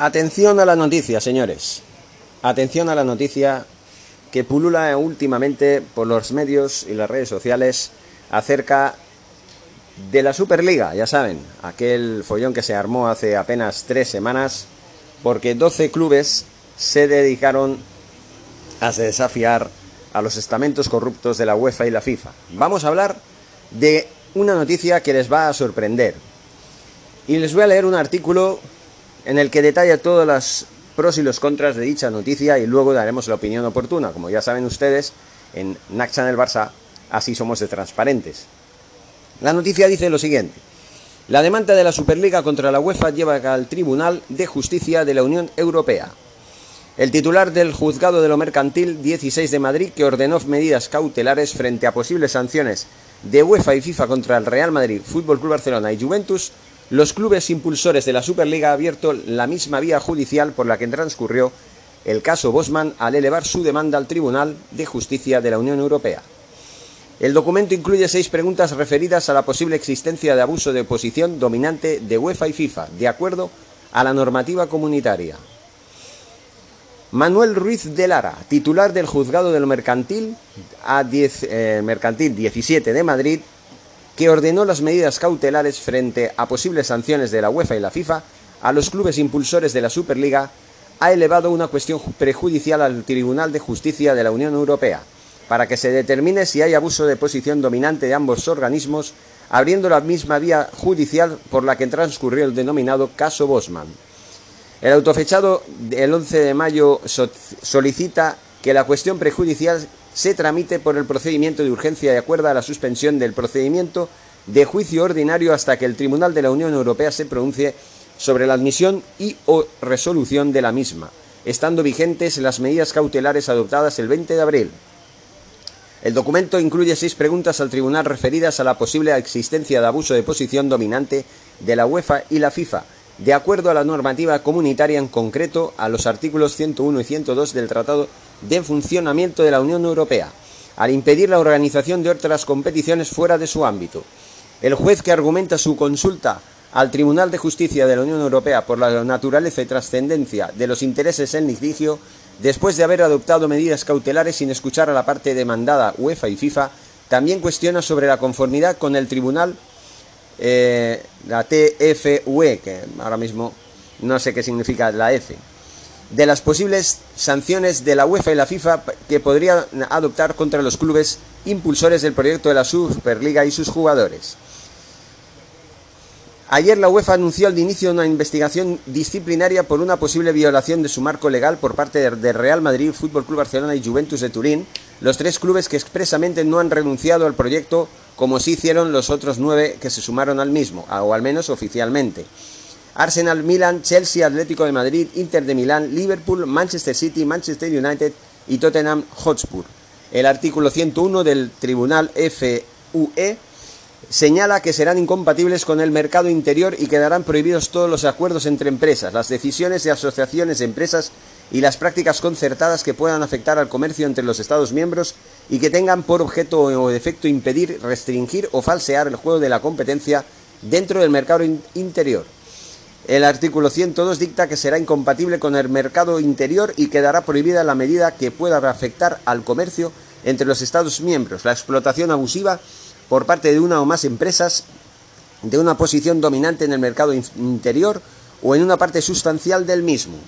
Atención a la noticia, señores. Atención a la noticia que pulula últimamente por los medios y las redes sociales acerca de la Superliga, ya saben, aquel follón que se armó hace apenas tres semanas porque 12 clubes se dedicaron a desafiar a los estamentos corruptos de la UEFA y la FIFA. Vamos a hablar de una noticia que les va a sorprender. Y les voy a leer un artículo en el que detalla todas las pros y los contras de dicha noticia y luego daremos la opinión oportuna. Como ya saben ustedes, en Naxa del Barça así somos de transparentes. La noticia dice lo siguiente. La demanda de la Superliga contra la UEFA lleva al Tribunal de Justicia de la Unión Europea. El titular del Juzgado de lo Mercantil 16 de Madrid, que ordenó medidas cautelares frente a posibles sanciones de UEFA y FIFA contra el Real Madrid, Fútbol Club Barcelona y Juventus, los clubes impulsores de la Superliga abierto la misma vía judicial por la que transcurrió el caso Bosman al elevar su demanda al Tribunal de Justicia de la Unión Europea. El documento incluye seis preguntas referidas a la posible existencia de abuso de posición dominante de UEFA y FIFA, de acuerdo a la normativa comunitaria. Manuel Ruiz de Lara, titular del Juzgado de lo Mercantil, a 10, eh, Mercantil 17 de Madrid, que ordenó las medidas cautelares frente a posibles sanciones de la UEFA y la FIFA a los clubes impulsores de la Superliga, ha elevado una cuestión prejudicial al Tribunal de Justicia de la Unión Europea para que se determine si hay abuso de posición dominante de ambos organismos, abriendo la misma vía judicial por la que transcurrió el denominado caso Bosman. El autofechado del 11 de mayo solicita que la cuestión prejudicial se tramite por el procedimiento de urgencia de acuerdo a la suspensión del procedimiento de juicio ordinario hasta que el Tribunal de la Unión Europea se pronuncie sobre la admisión y o resolución de la misma, estando vigentes las medidas cautelares adoptadas el 20 de abril. El documento incluye seis preguntas al tribunal referidas a la posible existencia de abuso de posición dominante de la UEFA y la FIFA, de acuerdo a la normativa comunitaria, en concreto a los artículos 101 y 102 del Tratado de Funcionamiento de la Unión Europea, al impedir la organización de otras competiciones fuera de su ámbito. El juez que argumenta su consulta al Tribunal de Justicia de la Unión Europea por la naturaleza y trascendencia de los intereses en litigio, después de haber adoptado medidas cautelares sin escuchar a la parte demandada UEFA y FIFA, también cuestiona sobre la conformidad con el Tribunal eh, la TFUE, que ahora mismo no sé qué significa la F, de las posibles sanciones de la UEFA y la FIFA que podría adoptar contra los clubes impulsores del proyecto de la Superliga y sus jugadores. Ayer la UEFA anunció el inicio de una investigación disciplinaria por una posible violación de su marco legal por parte de Real Madrid, Fútbol Club Barcelona y Juventus de Turín, los tres clubes que expresamente no han renunciado al proyecto como sí hicieron los otros nueve que se sumaron al mismo, o al menos oficialmente. Arsenal, Milan, Chelsea, Atlético de Madrid, Inter de Milán, Liverpool, Manchester City, Manchester United y Tottenham Hotspur. El artículo 101 del Tribunal FUE señala que serán incompatibles con el mercado interior y quedarán prohibidos todos los acuerdos entre empresas, las decisiones de asociaciones de empresas y las prácticas concertadas que puedan afectar al comercio entre los Estados miembros y que tengan por objeto o efecto impedir, restringir o falsear el juego de la competencia dentro del mercado interior. El artículo 102 dicta que será incompatible con el mercado interior y quedará prohibida la medida que pueda afectar al comercio entre los Estados miembros, la explotación abusiva por parte de una o más empresas de una posición dominante en el mercado interior o en una parte sustancial del mismo.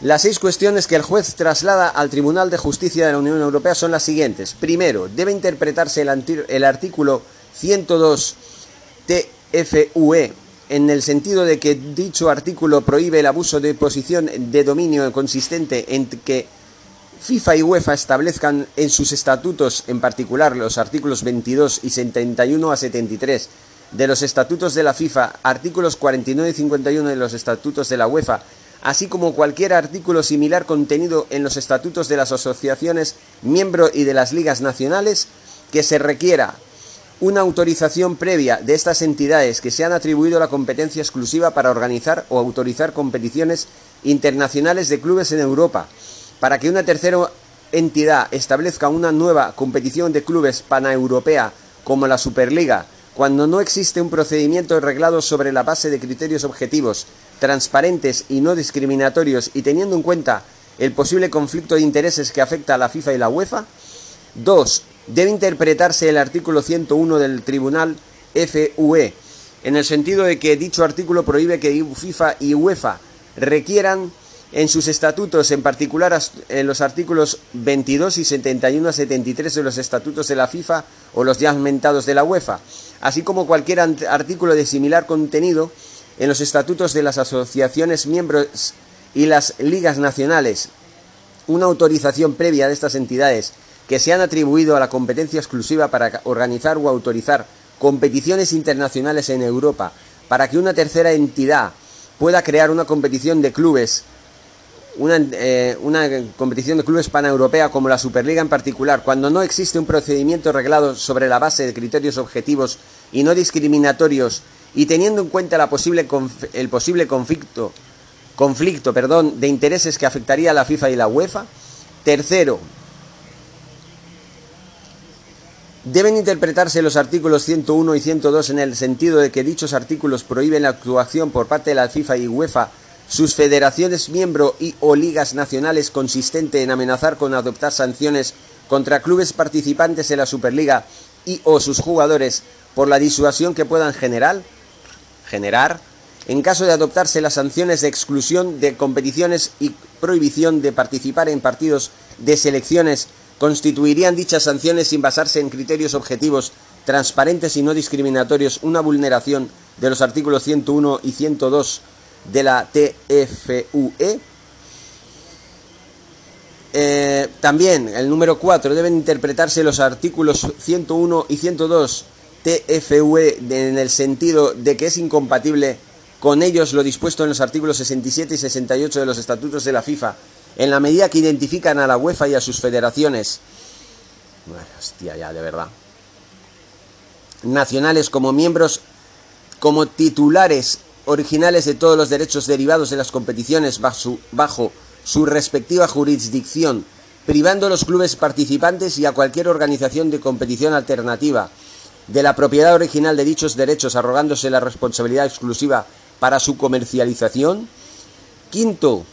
Las seis cuestiones que el juez traslada al Tribunal de Justicia de la Unión Europea son las siguientes. Primero, debe interpretarse el, artículo 102 TFUE en el sentido de que dicho artículo prohíbe el abuso de posición de dominio consistente en que FIFA y UEFA establezcan en sus estatutos, en particular los artículos 22 y 71 a 73 de los estatutos de la FIFA, artículos 49 y 51 de los estatutos de la UEFA, así como cualquier artículo similar contenido en los estatutos de las asociaciones miembro y de las ligas nacionales, que se requiera una autorización previa de estas entidades que se han atribuido la competencia exclusiva para organizar o autorizar competiciones internacionales de clubes en Europa, para que una tercera entidad establezca una nueva competición de clubes paneuropea como la Superliga, cuando no existe un procedimiento arreglado sobre la base de criterios objetivos, transparentes y no discriminatorios y teniendo en cuenta el posible conflicto de intereses que afecta a la FIFA y la UEFA. 2. Debe interpretarse el artículo 101 del Tribunal FUE, en el sentido de que dicho artículo prohíbe que FIFA y UEFA requieran en sus estatutos, en particular en los artículos 22 y 71 a 73 de los estatutos de la FIFA o los ya aumentados de la UEFA, así como cualquier artículo de similar contenido en los estatutos de las asociaciones miembros y las ligas nacionales, una autorización previa de estas entidades que se han atribuido a la competencia exclusiva para organizar o autorizar competiciones internacionales en Europa, para que una tercera entidad pueda crear una competición de clubes, una, eh, una competición de clubes paneuropea como la Superliga en particular, cuando no existe un procedimiento reglado sobre la base de criterios objetivos y no discriminatorios y teniendo en cuenta la posible el posible conflicto, conflicto perdón, de intereses que afectaría a la FIFA y la UEFA. Tercero, Deben interpretarse los artículos 101 y 102 en el sentido de que dichos artículos prohíben la actuación por parte de la FIFA y UEFA, sus federaciones miembro y o ligas nacionales consistente en amenazar con adoptar sanciones contra clubes participantes en la Superliga y o sus jugadores por la disuasión que puedan generar, generar en caso de adoptarse las sanciones de exclusión de competiciones y prohibición de participar en partidos de selecciones constituirían dichas sanciones sin basarse en criterios objetivos, transparentes y no discriminatorios una vulneración de los artículos 101 y 102 de la TFUE. Eh, también, el número 4, deben interpretarse los artículos 101 y 102 TFUE en el sentido de que es incompatible con ellos lo dispuesto en los artículos 67 y 68 de los estatutos de la FIFA en la medida que identifican a la UEFA y a sus federaciones, de verdad, nacionales como miembros, como titulares originales de todos los derechos derivados de las competiciones bajo su, respectiva jurisdicción, privando a los clubes participantes y a cualquier organización de competición alternativa de la propiedad original de dichos derechos, arrogándose la responsabilidad exclusiva para su comercialización. Quinto,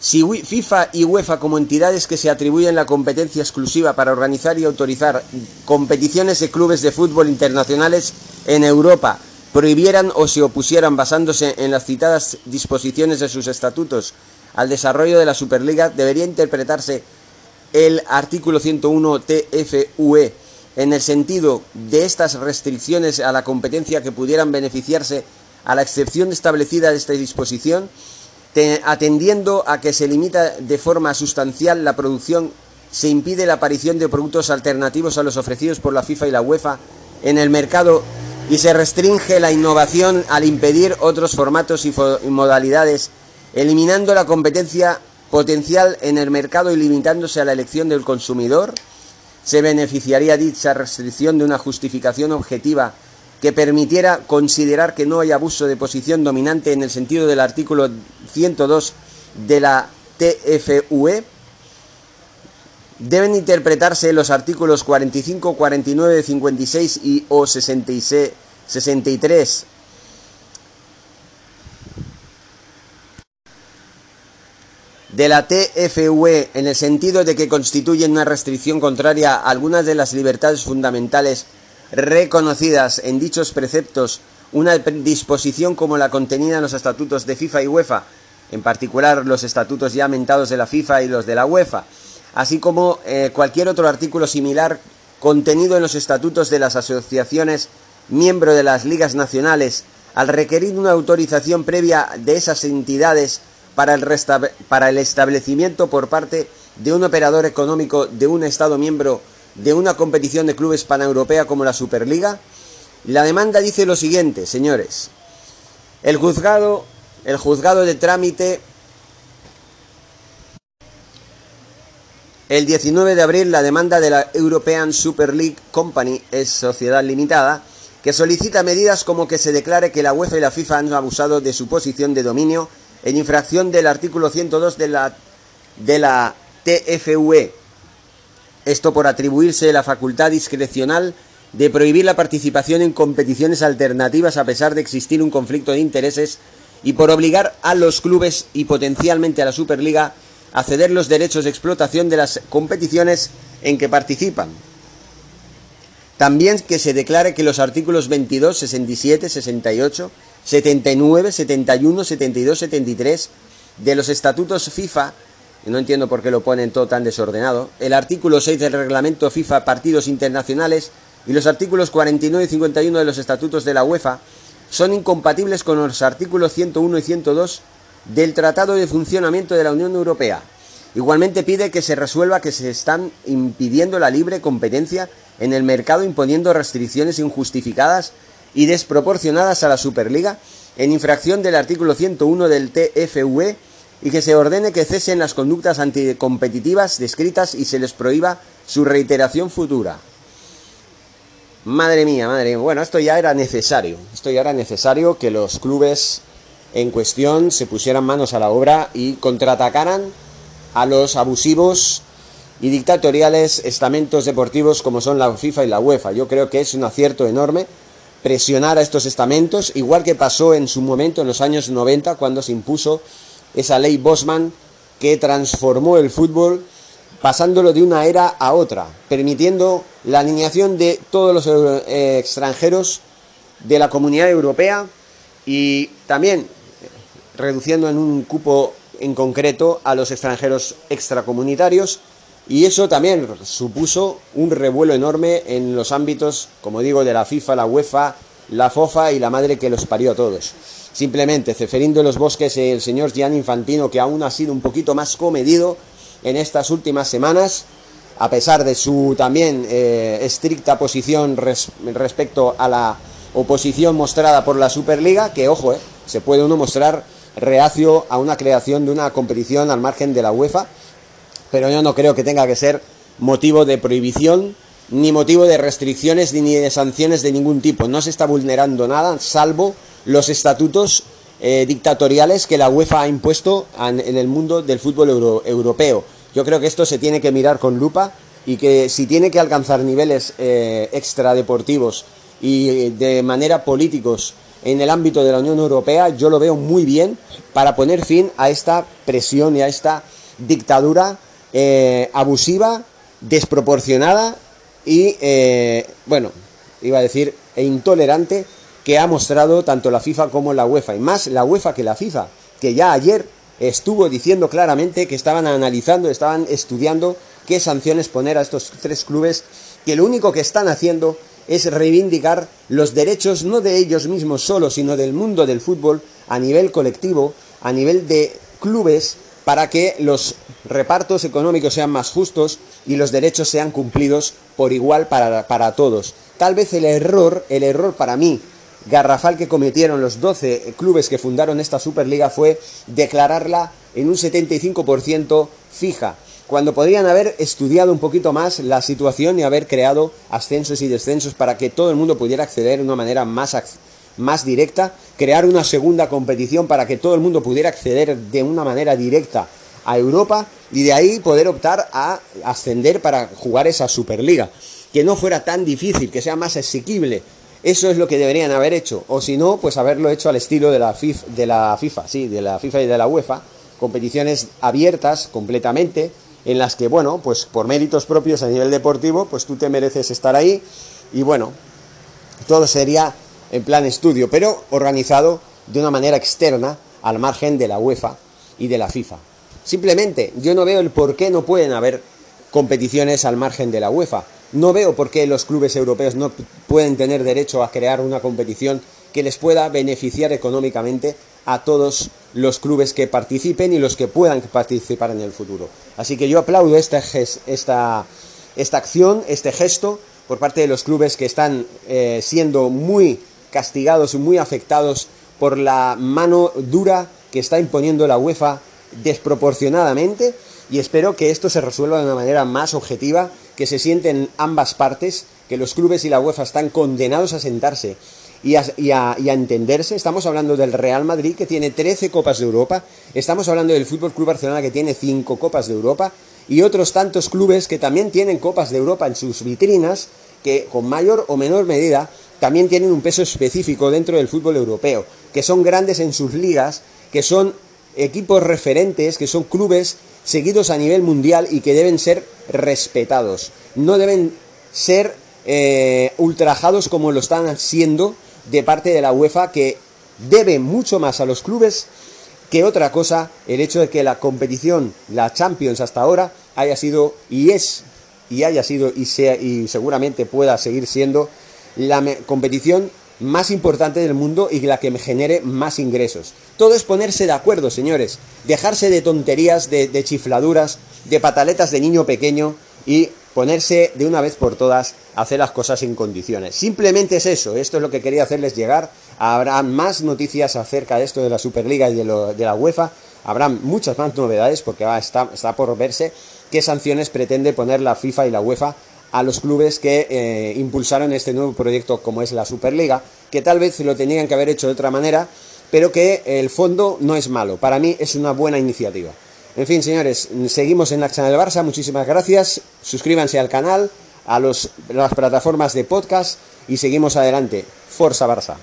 si FIFA y UEFA como entidades que se atribuyen la competencia exclusiva para organizar y autorizar competiciones de clubes de fútbol internacionales en Europa prohibieran o se opusieran basándose en las citadas disposiciones de sus estatutos al desarrollo de la Superliga, debería interpretarse el artículo 101 TFUE en el sentido de estas restricciones a la competencia que pudieran beneficiarse a la excepción establecida de esta disposición atendiendo a que se limita de forma sustancial la producción, se impide la aparición de productos alternativos a los ofrecidos por la FIFA y la UEFA en el mercado y se restringe la innovación al impedir otros formatos y, modalidades, eliminando la competencia potencial en el mercado y limitándose a la elección del consumidor, se beneficiaría dicha restricción de una justificación objetiva que permitiera considerar que no hay abuso de posición dominante en el sentido del artículo 102 de la TFUE, deben interpretarse los artículos 45, 49, 56 y o 66, 63 de la TFUE en el sentido de que constituyen una restricción contraria a algunas de las libertades fundamentales reconocidas en dichos preceptos una disposición como la contenida en los estatutos de FIFA y UEFA, en particular los estatutos ya mentados de la FIFA y los de la UEFA, así como eh, cualquier otro artículo similar contenido en los estatutos de las asociaciones miembro de las ligas nacionales, al requerir una autorización previa de esas entidades para el, para el establecimiento por parte de un operador económico de un Estado miembro de una competición de clubes paneuropea como la Superliga? La demanda dice lo siguiente, señores. El juzgado, el juzgado de trámite El 19 de abril la demanda de la European Super League Company es sociedad limitada que solicita medidas como que se declare que la UEFA y la FIFA han abusado de su posición de dominio en infracción del artículo 102 de la de la TFUE esto por atribuirse la facultad discrecional de prohibir la participación en competiciones alternativas a pesar de existir un conflicto de intereses y por obligar a los clubes y potencialmente a la Superliga a ceder los derechos de explotación de las competiciones en que participan. También que se declare que los artículos 22, 67, 68, 79, 71, 72, 73 de los estatutos FIFA, no entiendo por qué lo ponen todo tan desordenado, el artículo 6 del reglamento FIFA Partidos Internacionales y los artículos 49 y 51 de los estatutos de la UEFA son incompatibles con los artículos 101 y 102 del Tratado de Funcionamiento de la Unión Europea. Igualmente pide que se resuelva que se están impidiendo la libre competencia en el mercado imponiendo restricciones injustificadas y desproporcionadas a la Superliga en infracción del artículo 101 del TFUE y que se ordene que cesen las conductas anticompetitivas descritas y se les prohíba su reiteración futura. Madre mía, madre mía. Bueno, esto ya era necesario. Esto ya era necesario que los clubes en cuestión se pusieran manos a la obra y contraatacaran a los abusivos y dictatoriales estamentos deportivos como son la FIFA y la UEFA. Yo creo que es un acierto enorme presionar a estos estamentos, igual que pasó en su momento en los años 90 cuando se impuso esa ley Bosman que transformó el fútbol pasándolo de una era a otra, permitiendo la alineación de todos los eh, extranjeros de la comunidad europea y también reduciendo en un cupo en concreto a los extranjeros extracomunitarios. Y eso también supuso un revuelo enorme en los ámbitos, como digo, de la FIFA, la UEFA, la FOFA y la madre que los parió a todos. Simplemente, Ceferindo de los Bosques y el señor Gianni Infantino, que aún ha sido un poquito más comedido en estas últimas semanas, a pesar de su también eh, estricta posición respecto a la oposición mostrada por la Superliga, que ojo, eh, se puede uno mostrar reacio a una creación de una competición al margen de la UEFA, pero yo no creo que tenga que ser motivo de prohibición, ni motivo de restricciones, ni de sanciones de ningún tipo. No se está vulnerando nada, salvo los estatutos eh, dictatoriales que la UEFA ha impuesto en, el mundo del fútbol europeo. Yo creo que esto se tiene que mirar con lupa y que si tiene que alcanzar niveles eh, extradeportivos y de manera políticos en el ámbito de la Unión Europea, yo lo veo muy bien para poner fin a esta presión y a esta dictadura eh, abusiva, desproporcionada y, eh, bueno, iba a decir, e intolerante que ha mostrado tanto la FIFA como la UEFA, y más la UEFA que la FIFA, que ya ayer estuvo diciendo claramente que estaban analizando, estaban estudiando qué sanciones poner a estos tres clubes, que lo único que están haciendo es reivindicar los derechos no de ellos mismos solo, sino del mundo del fútbol a nivel colectivo, a nivel de clubes, para que los repartos económicos sean más justos y los derechos sean cumplidos por igual para, para todos. Tal vez el error, el error para mí, garrafal que cometieron los 12 clubes que fundaron esta Superliga fue declararla en un 75% fija cuando podrían haber estudiado un poquito más la situación y haber creado ascensos y descensos para que todo el mundo pudiera acceder de una manera más, más directa, crear una segunda competición para que todo el mundo pudiera acceder de una manera directa a Europa y de ahí poder optar a ascender para jugar esa Superliga. Que no fuera tan difícil, que sea más asequible. Eso es lo que deberían haber hecho. O si no, pues haberlo hecho al estilo de la, FIFA, de la FIFA, sí, de la FIFA y de la UEFA. Competiciones abiertas completamente, en las que, bueno, pues por méritos propios a nivel deportivo, pues tú te mereces estar ahí y bueno, todo sería en plan estudio, pero organizado de una manera externa al margen de la UEFA y de la FIFA. Simplemente, yo no veo el por qué no pueden haber competiciones al margen de la UEFA. No veo por qué los clubes europeos no pueden tener derecho a crear una competición que les pueda beneficiar económicamente a todos los clubes que participen y los que puedan participar en el futuro. Así que yo aplaudo esta, esta, esta acción, este gesto por parte de los clubes que están eh, siendo muy castigados y muy afectados por la mano dura que está imponiendo la UEFA desproporcionadamente y espero que esto se resuelva de una manera más objetiva, que se sienten ambas partes, que los clubes y la UEFA están condenados a sentarse y a, entenderse. Estamos hablando del Real Madrid que tiene 13 Copas de Europa, estamos hablando del Fútbol Club Barcelona que tiene 5 Copas de Europa y otros tantos clubes que también tienen Copas de Europa en sus vitrinas que con mayor o menor medida también tienen un peso específico dentro del fútbol europeo, que son grandes en sus ligas, que son equipos referentes, que son clubes seguidos a nivel mundial y que deben ser respetados. No deben ser eh, ultrajados como lo están haciendo de parte de la UEFA, que debe mucho más a los clubes que otra cosa el hecho de que la competición, la Champions hasta ahora, haya sido y es y haya sido y sea y seguramente pueda seguir siendo la competición más importante del mundo y la que me genere más ingresos. Todo es ponerse de acuerdo, señores. Dejarse de tonterías, de, chifladuras, de pataletas de niño pequeño y ponerse de una vez por todas a hacer las cosas en condiciones. Simplemente es eso, esto es lo que quería hacerles llegar. Habrá más noticias acerca de esto de la Superliga y de, la UEFA. Habrá muchas más novedades porque está, está por verse qué sanciones pretende poner la FIFA y la UEFA a los clubes que eh, impulsaron este nuevo proyecto como es la Superliga, que tal vez lo tenían que haber hecho de otra manera, pero que el fondo no es malo. Para mí es una buena iniciativa. En fin, señores, seguimos en la Channel Barça. Muchísimas gracias. Suscríbanse al canal, a las plataformas de podcast y seguimos adelante. Forza Barça.